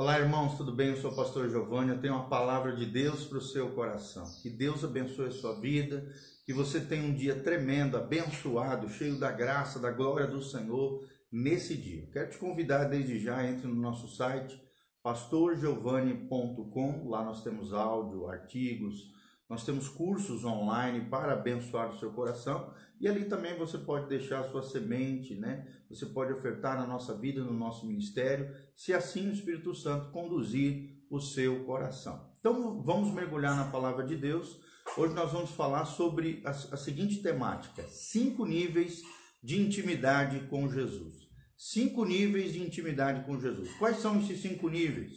Olá, irmãos, tudo bem? Eu sou o pastor Giovanni. Eu tenho uma palavra de Deus para o seu coração. Que Deus abençoe a sua vida, que você tenha um dia tremendo, abençoado, cheio da graça, da glória do Senhor nesse dia. Quero te convidar desde já, entre no nosso site pastorgiovanni.com. Lá nós temos áudio, artigos, nós temos cursos online para abençoar o seu coração e ali também você pode deixar a sua semente, né? Você pode ofertar na nossa vida, no nosso ministério, se assim o Espírito Santo conduzir o seu coração. Então vamos mergulhar na palavra de Deus. Hoje nós vamos falar sobre a, a seguinte temática: cinco níveis de intimidade com Jesus. Cinco níveis de intimidade com Jesus. Quais são esses cinco níveis?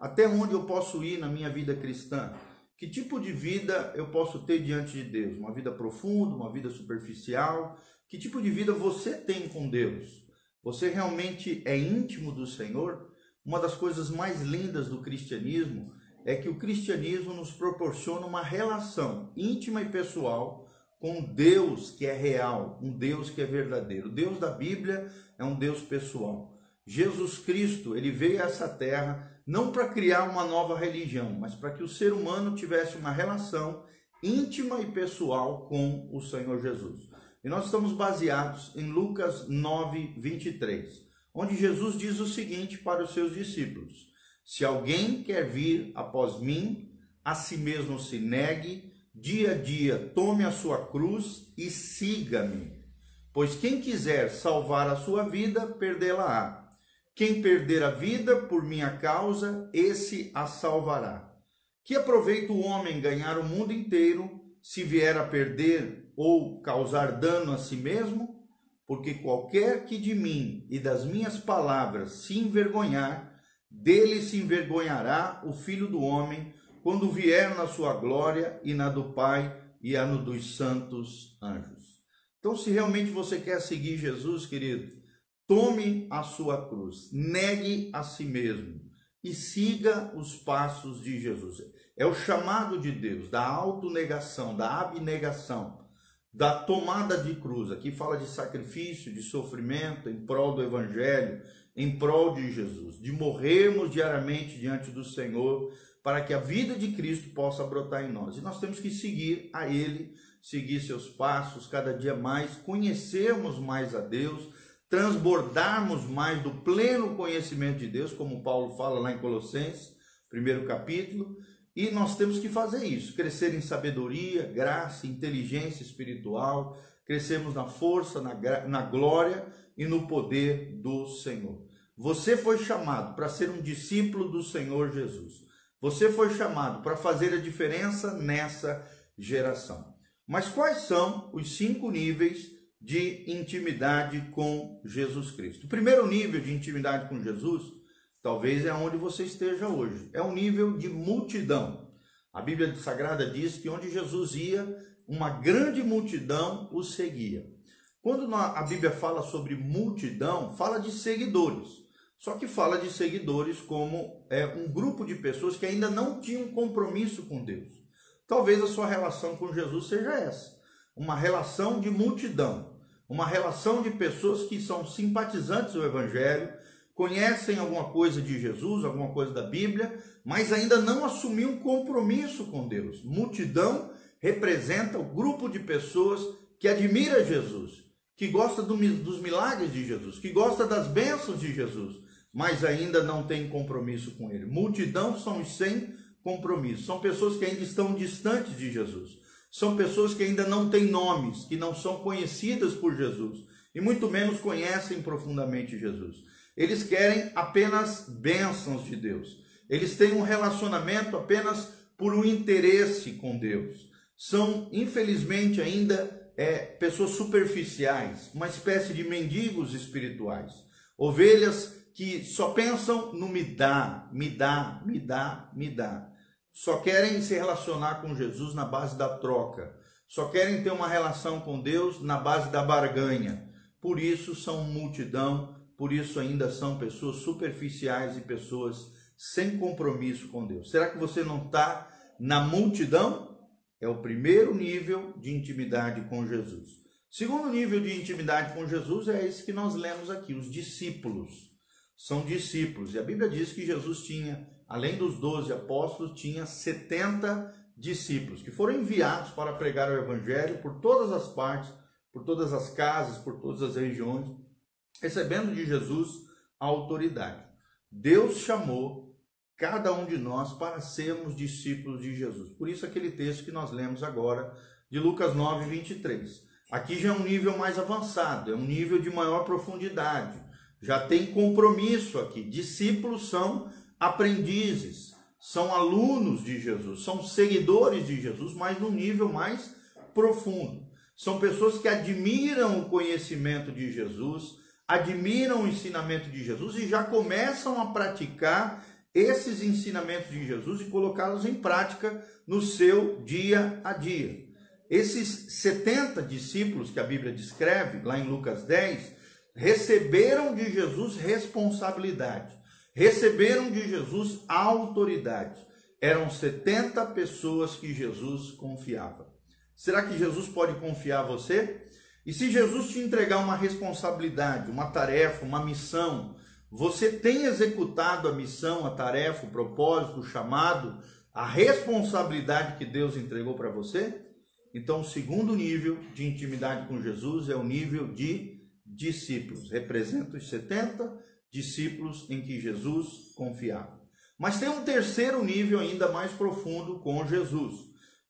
Até onde eu posso ir na minha vida cristã? Que tipo de vida eu posso ter diante de Deus? Uma vida profunda, uma vida superficial? Que tipo de vida você tem com Deus? Você realmente é íntimo do Senhor? Uma das coisas mais lindas do cristianismo é que o cristianismo nos proporciona uma relação íntima e pessoal com Deus que é real, um Deus que é verdadeiro. O Deus da Bíblia é um Deus pessoal. Jesus Cristo, ele veio a essa terra não para criar uma nova religião, mas para que o ser humano tivesse uma relação íntima e pessoal com o Senhor Jesus. E nós estamos baseados em Lucas 9, 23, onde Jesus diz o seguinte para os seus discípulos: Se alguém quer vir após mim, a si mesmo se negue, dia a dia tome a sua cruz e siga-me. Pois quem quiser salvar a sua vida, perdê-la-á quem perder a vida por minha causa, esse a salvará. Que aproveita o homem ganhar o mundo inteiro, se vier a perder ou causar dano a si mesmo? Porque qualquer que de mim e das minhas palavras se envergonhar, dele se envergonhará o filho do homem, quando vier na sua glória e na do Pai e a no dos santos anjos. Então, se realmente você quer seguir Jesus, querido, Tome a sua cruz, negue a si mesmo e siga os passos de Jesus. É o chamado de Deus da autonegação, da abnegação, da tomada de cruz. Aqui fala de sacrifício, de sofrimento em prol do evangelho, em prol de Jesus, de morrermos diariamente diante do Senhor para que a vida de Cristo possa brotar em nós. E nós temos que seguir a ele, seguir seus passos cada dia mais, conhecermos mais a Deus transbordarmos mais do pleno conhecimento de Deus, como Paulo fala lá em Colossenses, primeiro capítulo, e nós temos que fazer isso, crescer em sabedoria, graça, inteligência espiritual, crescermos na força, na, na glória e no poder do Senhor. Você foi chamado para ser um discípulo do Senhor Jesus. Você foi chamado para fazer a diferença nessa geração. Mas quais são os cinco níveis de intimidade com Jesus Cristo. O primeiro nível de intimidade com Jesus, talvez é onde você esteja hoje, é o nível de multidão. A Bíblia Sagrada diz que onde Jesus ia, uma grande multidão o seguia. Quando a Bíblia fala sobre multidão, fala de seguidores. Só que fala de seguidores como é um grupo de pessoas que ainda não tinham compromisso com Deus. Talvez a sua relação com Jesus seja essa uma relação de multidão, uma relação de pessoas que são simpatizantes do Evangelho, conhecem alguma coisa de Jesus, alguma coisa da Bíblia, mas ainda não assumiu um compromisso com Deus. Multidão representa o grupo de pessoas que admira Jesus, que gosta do, dos milagres de Jesus, que gosta das bênçãos de Jesus, mas ainda não tem compromisso com Ele. Multidão são os sem compromisso, são pessoas que ainda estão distantes de Jesus. São pessoas que ainda não têm nomes, que não são conhecidas por Jesus e muito menos conhecem profundamente Jesus. Eles querem apenas bênçãos de Deus. Eles têm um relacionamento apenas por um interesse com Deus. São, infelizmente, ainda é, pessoas superficiais, uma espécie de mendigos espirituais. Ovelhas que só pensam no me dá, me dá, me dá, me dá só querem se relacionar com Jesus na base da troca, só querem ter uma relação com Deus na base da barganha. Por isso são multidão, por isso ainda são pessoas superficiais e pessoas sem compromisso com Deus. Será que você não está na multidão? É o primeiro nível de intimidade com Jesus. Segundo nível de intimidade com Jesus é esse que nós lemos aqui, os discípulos. são discípulos. E a Bíblia diz que Jesus tinha, além dos 12 apóstolos, tinha 70 discípulos que foram enviados para pregar o evangelho por todas as partes, por todas as casas, por todas as regiões, recebendo de Jesus a autoridade. Deus chamou cada um de nós para sermos discípulos de Jesus. Por isso aquele texto que nós lemos agora de Lucas 9, 23. Aqui já é um nível mais avançado, é um nível de maior profundidade. Já tem compromisso aqui. Discípulos são aprendizes, são alunos de Jesus, são seguidores de Jesus, mas num nível mais profundo. São pessoas que admiram o conhecimento de Jesus, admiram o ensinamento de Jesus e já começam a praticar esses ensinamentos de Jesus e colocá-los em prática no seu dia a dia. Esses 70 discípulos que a Bíblia descreve, lá em Lucas 10, receberam de Jesus responsabilidade, receberam de Jesus autoridade. Eram 70 pessoas que Jesus confiava. Será que Jesus pode confiar você? E se Jesus te entregar uma responsabilidade, uma tarefa, uma missão, você tem executado a missão, a tarefa, o propósito, o chamado, a responsabilidade que Deus entregou para você? Então, o segundo nível de intimidade com Jesus é o nível de discípulos. Representa os 70 discípulos em que Jesus confiava. Mas tem um terceiro nível ainda mais profundo com Jesus,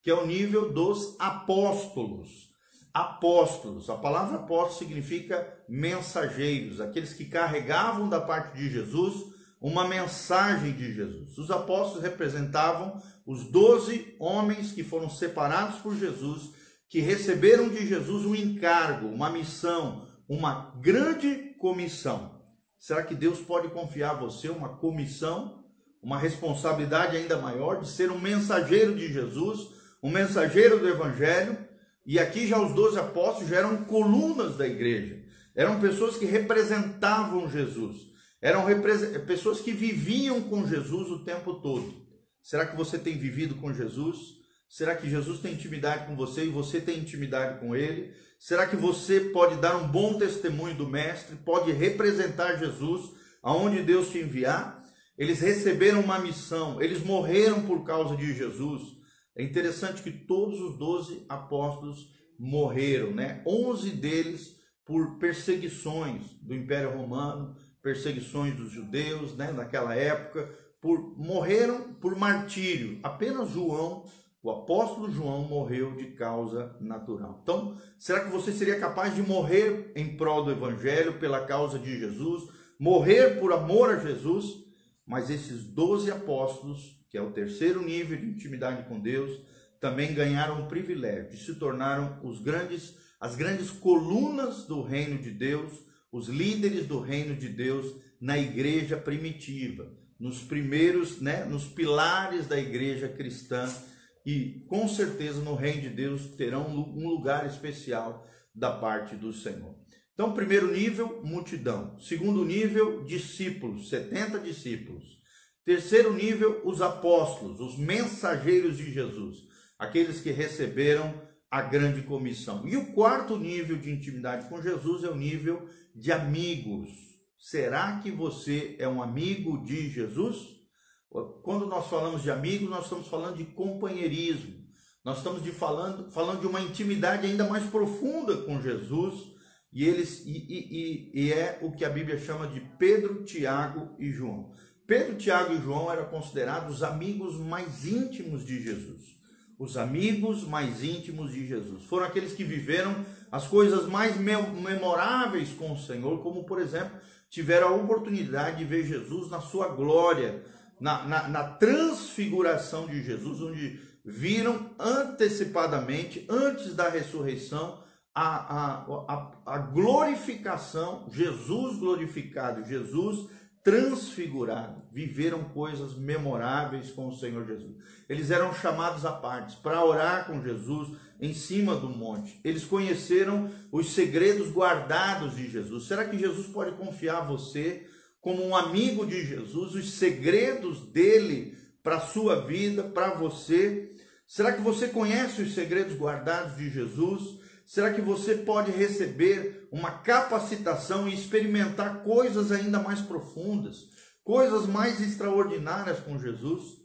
que é o nível dos apóstolos. Apóstolos, a palavra apóstolo significa mensageiros, aqueles que carregavam da parte de Jesus uma mensagem de Jesus. Os apóstolos representavam os doze homens que foram separados por Jesus, que receberam de Jesus um encargo, uma missão, uma grande comissão. Será que Deus pode confiar a você uma comissão, uma responsabilidade ainda maior de ser um mensageiro de Jesus, um mensageiro do Evangelho? E aqui já os doze apóstolos já eram colunas da igreja, eram pessoas que representavam Jesus. Eram pessoas que viviam com Jesus o tempo todo. Será que você tem vivido com Jesus? Será que Jesus tem intimidade com você e você tem intimidade com ele? Será que você pode dar um bom testemunho do Mestre? Pode representar Jesus aonde Deus te enviar? Eles receberam uma missão, eles morreram por causa de Jesus. É interessante que todos os doze apóstolos morreram, né? Onze deles por perseguições do Império Romano, perseguições dos judeus, né, naquela época, por morreram por martírio. Apenas João, o apóstolo João, morreu de causa natural. Então, será que você seria capaz de morrer em prol do evangelho, pela causa de Jesus, morrer por amor a Jesus? Mas esses doze apóstolos, que é o terceiro nível de intimidade com Deus, também ganharam o privilégio de se tornaram os grandes as grandes colunas do reino de Deus os líderes do reino de Deus na igreja primitiva, nos primeiros, né, nos pilares da igreja cristã e com certeza no reino de Deus terão um lugar especial da parte do Senhor. Então, primeiro nível, multidão. Segundo nível, discípulos, 70 discípulos. Terceiro nível, os apóstolos, os mensageiros de Jesus, aqueles que receberam a grande comissão. E o quarto nível de intimidade com Jesus é o nível de amigos. Será que você é um amigo de Jesus? Quando nós falamos de amigos, nós estamos falando de companheirismo. Nós estamos de falando, falando de uma intimidade ainda mais profunda com Jesus. E, eles, e, e, e é o que a Bíblia chama de Pedro, Tiago e João. Pedro, Tiago e João eram considerados os amigos mais íntimos de Jesus os amigos mais íntimos de Jesus. Foram aqueles que viveram as coisas mais memoráveis com o Senhor, como por exemplo, tiveram a oportunidade de ver Jesus na sua glória, na, na, na transfiguração de Jesus, onde viram antecipadamente, antes da ressurreição, a, a, a, a glorificação, Jesus glorificado, Jesus transfigurado, viveram coisas memoráveis com o Senhor Jesus. Eles eram chamados a partes para orar com Jesus em cima do monte. Eles conheceram os segredos guardados de Jesus. Será que Jesus pode confiar você como um amigo de Jesus, os segredos dele para a sua vida, para você? Será que você conhece os segredos guardados de Jesus? Será que você pode receber uma capacitação e experimentar coisas ainda mais profundas, coisas mais extraordinárias com Jesus?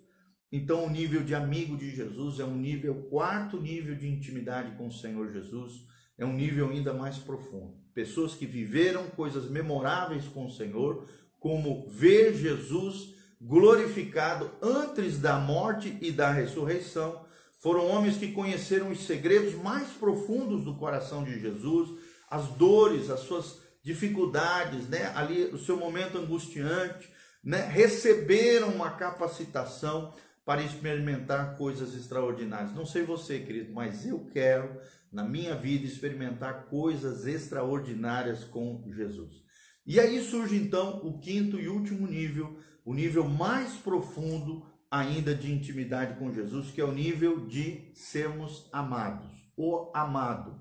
Então, o nível de amigo de Jesus é um nível, quarto nível de intimidade com o Senhor Jesus, é um nível ainda mais profundo. Pessoas que viveram coisas memoráveis com o Senhor, como ver Jesus glorificado antes da morte e da ressurreição. Foram homens que conheceram os segredos mais profundos do coração de Jesus, as dores, as suas dificuldades, né? Ali o seu momento angustiante, né? Receberam uma capacitação para experimentar coisas extraordinárias. Não sei você, querido, mas eu quero na minha vida experimentar coisas extraordinárias com Jesus. E aí surge então o quinto e último nível, o nível mais profundo ainda de intimidade com Jesus, que é o nível de sermos amados, o amado,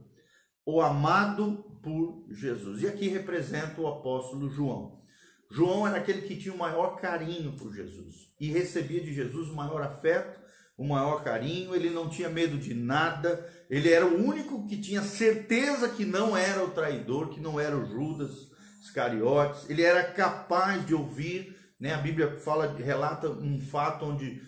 o amado por Jesus. E aqui representa o apóstolo João. João era aquele que tinha o maior carinho por Jesus e recebia de Jesus o maior afeto, o maior carinho, ele não tinha medo de nada, ele era o único que tinha certeza que não era o traidor, que não era o Judas, Iscariotes, ele era capaz de ouvir, né? A Bíblia fala, relata um fato onde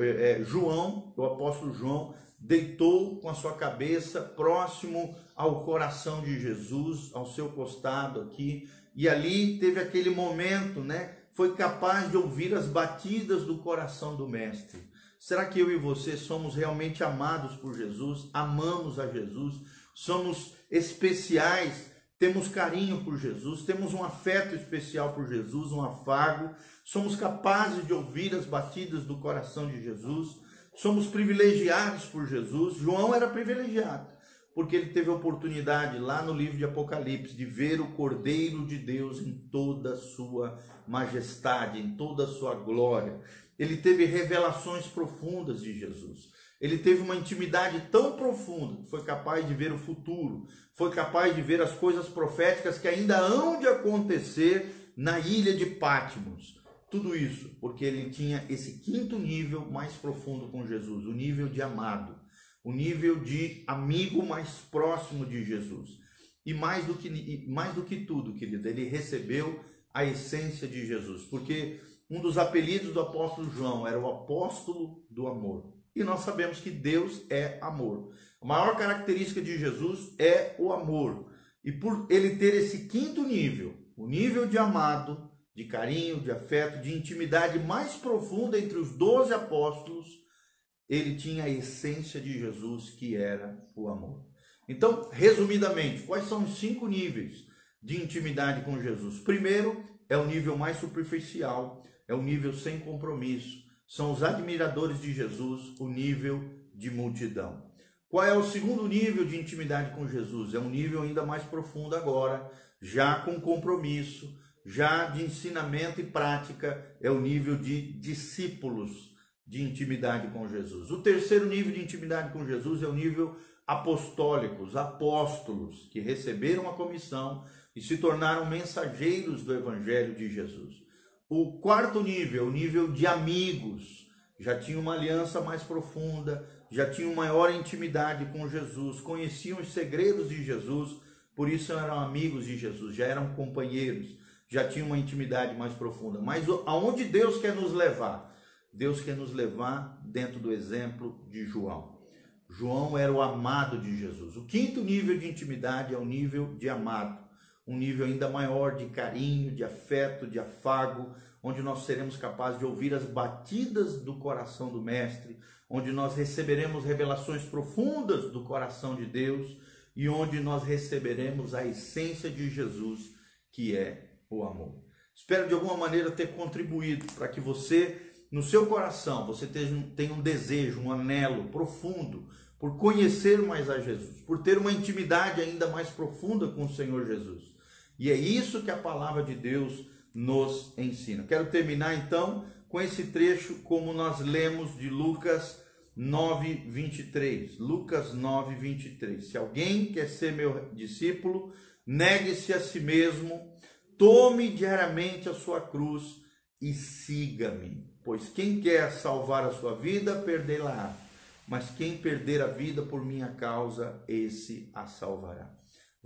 é, é, João, o apóstolo João, deitou com a sua cabeça próximo ao coração de Jesus, ao seu costado aqui, e ali teve aquele momento, né? Foi capaz de ouvir as batidas do coração do mestre. Será que eu e você somos realmente amados por Jesus? Amamos a Jesus? Somos especiais temos carinho por Jesus, temos um afeto especial por Jesus, um afago, somos capazes de ouvir as batidas do coração de Jesus, somos privilegiados por Jesus. João era privilegiado, porque ele teve a oportunidade lá no livro de Apocalipse de ver o Cordeiro de Deus em toda a sua majestade, em toda a sua glória. Ele teve revelações profundas de Jesus. Ele teve uma intimidade tão profunda foi capaz de ver o futuro, foi capaz de ver as coisas proféticas que ainda hão de acontecer na ilha de Patmos. Tudo isso porque ele tinha esse quinto nível mais profundo com Jesus, o nível de amado, o nível de amigo mais próximo de Jesus. E mais do que, mais do que tudo, querido, ele recebeu a essência de Jesus, porque um dos apelidos do apóstolo João era o apóstolo do amor. E nós sabemos que Deus é amor. A maior característica de Jesus é o amor. E por ele ter esse quinto nível, o nível de amado, de carinho, de afeto, de intimidade mais profunda entre os doze apóstolos, ele tinha a essência de Jesus, que era o amor. Então, resumidamente, quais são os cinco níveis de intimidade com Jesus? Primeiro, é o nível mais superficial, é o nível sem compromisso, são os admiradores de Jesus, o nível de multidão. Qual é o segundo nível de intimidade com Jesus? É um nível ainda mais profundo agora, já com compromisso, já de ensinamento e prática, é o nível de discípulos de intimidade com Jesus. O terceiro nível de intimidade com Jesus é o nível apostólico, os apóstolos que receberam a comissão e se tornaram mensageiros do evangelho de Jesus. O quarto nível, o nível de amigos, já tinha uma aliança mais profunda, já tinham maior intimidade com Jesus, conheciam os segredos de Jesus, por isso eram amigos de Jesus, já eram companheiros, já tinham uma intimidade mais profunda. Mas aonde Deus quer nos levar? Deus quer nos levar dentro do exemplo de João. João era o amado de Jesus. O quinto nível de intimidade é o nível de amado um nível ainda maior de carinho, de afeto, de afago, onde nós seremos capazes de ouvir as batidas do coração do Mestre, onde nós receberemos revelações profundas do coração de Deus e onde nós receberemos a essência de Jesus, que é o amor. Espero de alguma maneira ter contribuído para que você, no seu coração, você tenha um desejo, um anelo profundo por conhecer mais a Jesus, por ter uma intimidade ainda mais profunda com o Senhor Jesus. E é isso que a palavra de Deus nos ensina. Quero terminar então com esse trecho como nós lemos de Lucas 9, 23. Lucas 9, 23. Se alguém quer ser meu discípulo, negue-se a si mesmo, tome diariamente a sua cruz e siga-me. Pois quem quer salvar a sua vida, perdê-la. mas quem perder a vida por minha causa, esse a salvará.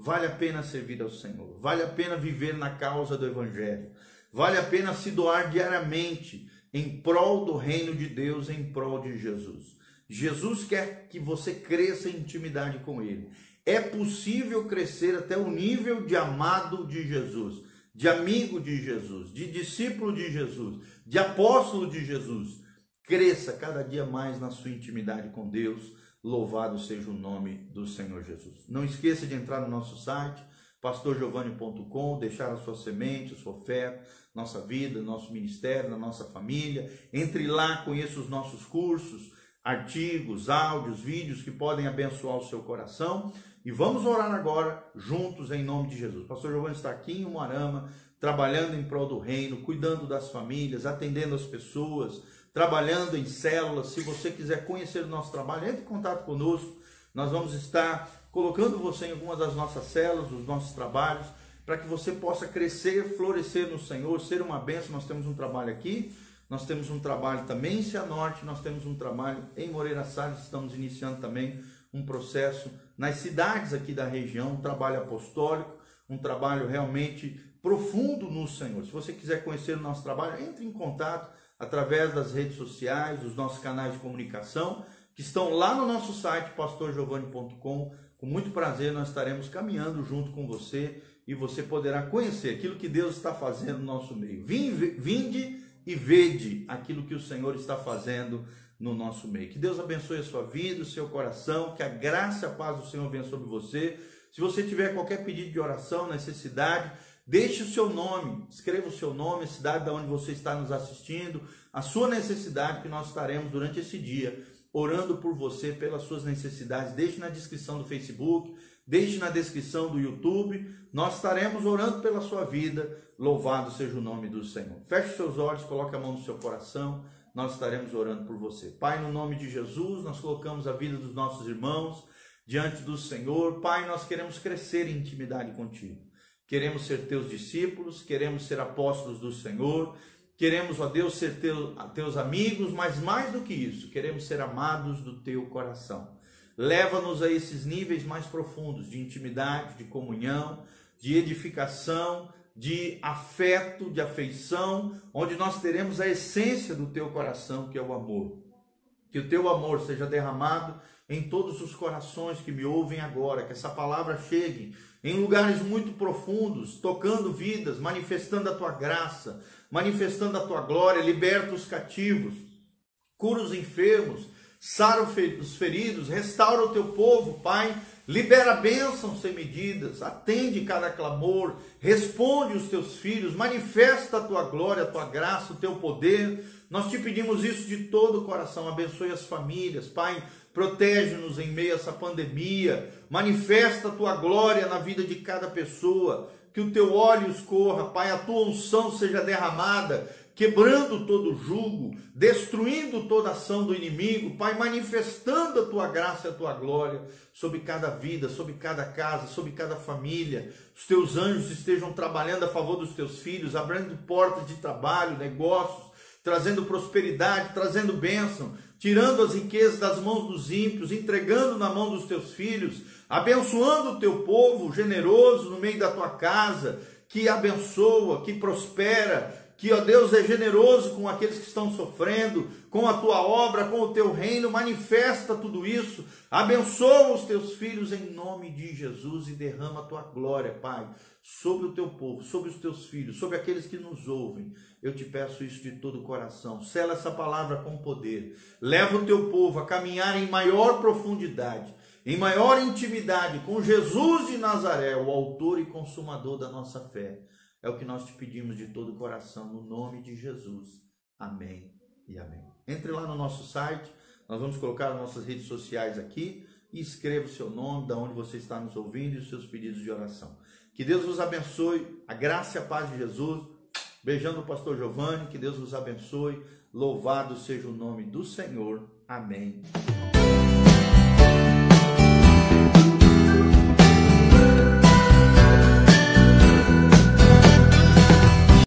Vale a pena servir ao Senhor, vale a pena viver na causa do Evangelho, vale a pena se doar diariamente em prol do reino de Deus, em prol de Jesus. Jesus quer que você cresça em intimidade com Ele. É possível crescer até o nível de amado de Jesus, de amigo de Jesus, de discípulo de Jesus, de apóstolo de Jesus. Cresça cada dia mais na sua intimidade com Deus. Louvado seja o nome do Senhor Jesus. Não esqueça de entrar no nosso site, pastorgiovanni.com, deixar a sua semente, a sua oferta, nossa vida, nosso ministério, na nossa família. Entre lá, conheça os nossos cursos, artigos, áudios, vídeos que podem abençoar o seu coração. E vamos orar agora juntos em nome de Jesus. Pastor Giovanni está aqui em Umarama, trabalhando em prol do reino, cuidando das famílias, atendendo as pessoas, trabalhando em células. Se você quiser conhecer o nosso trabalho, entre em contato conosco. Nós vamos estar colocando você em alguma das nossas células, dos nossos trabalhos, para que você possa crescer, florescer no Senhor, ser uma bênção. Nós temos um trabalho aqui, nós temos um trabalho também em Cianorte, nós temos um trabalho em Moreira Salles, estamos iniciando também um processo nas cidades aqui da região, um trabalho apostólico, um trabalho realmente profundo no Senhor. Se você quiser conhecer o nosso trabalho, entre em contato através das redes sociais, dos nossos canais de comunicação, que estão lá no nosso site pastorgiovanni.com. Com muito prazer nós estaremos caminhando junto com você e você poderá conhecer aquilo que Deus está fazendo no nosso meio. Vinde e vede aquilo que o Senhor está fazendo no nosso meio. Que Deus abençoe a sua vida, o seu coração, que a graça e a paz do Senhor venha sobre você. Se você tiver qualquer pedido de oração, necessidade, deixe o seu nome, escreva o seu nome, a cidade de onde você está nos assistindo, a sua necessidade, que nós estaremos durante esse dia orando por você, pelas suas necessidades. Deixe na descrição do Facebook, deixe na descrição do YouTube. Nós estaremos orando pela sua vida. Louvado seja o nome do Senhor. Feche seus olhos, coloque a mão no seu coração nós estaremos orando por você. Pai, no nome de Jesus, nós colocamos a vida dos nossos irmãos diante do Senhor. Pai, nós queremos crescer em intimidade contigo. Queremos ser teus discípulos, queremos ser apóstolos do Senhor, queremos, ó Deus, ser teu, teus amigos, mas mais do que isso, queremos ser amados do teu coração. Leva-nos a esses níveis mais profundos de intimidade, de comunhão, de edificação, de afeto, de afeição, onde nós teremos a essência do teu coração, que é o amor. Que o teu amor seja derramado em todos os corações que me ouvem agora, que essa palavra chegue em lugares muito profundos, tocando vidas, manifestando a tua graça, manifestando a tua glória, liberta os cativos, cura os enfermos, sara os feridos, restaura o teu povo, Pai, libera bênçãos sem medidas, atende cada clamor, responde os teus filhos, manifesta a tua glória, a tua graça, o teu poder. Nós te pedimos isso de todo o coração, abençoe as famílias, Pai, protege-nos em meio a essa pandemia, manifesta a tua glória na vida de cada pessoa, que o teu óleo escorra, Pai, a tua unção seja derramada, quebrando todo jugo, destruindo toda ação do inimigo, Pai, manifestando a tua graça e a tua glória sobre cada vida, sobre cada casa, sobre cada família. Os teus anjos estejam trabalhando a favor dos teus filhos, abrindo portas de trabalho, negócios, trazendo prosperidade, trazendo bênção, tirando as riquezas das mãos dos ímpios, entregando na mão dos teus filhos, abençoando o teu povo generoso no meio da tua casa, que abençoa, que prospera, que, ó Deus, é generoso com aqueles que estão sofrendo, com a tua obra, com o teu reino, manifesta tudo isso, abençoa os teus filhos em nome de Jesus e derrama a tua glória, Pai, sobre o teu povo, sobre os teus filhos, sobre aqueles que nos ouvem. Eu te peço isso de todo o coração. Sela essa palavra com poder. Leva o teu povo a caminhar em maior profundidade, em maior intimidade com Jesus de Nazaré, o autor e consumador da nossa fé. É o que nós te pedimos de todo o coração, no nome de Jesus. Amém e amém. Entre lá no nosso site, nós vamos colocar as nossas redes sociais aqui e escreva o seu nome, da onde você está nos ouvindo e os seus pedidos de oração. Que Deus vos abençoe, a graça e a paz de Jesus. Beijando o pastor Giovanni, que Deus vos abençoe. Louvado seja o nome do Senhor. Amém.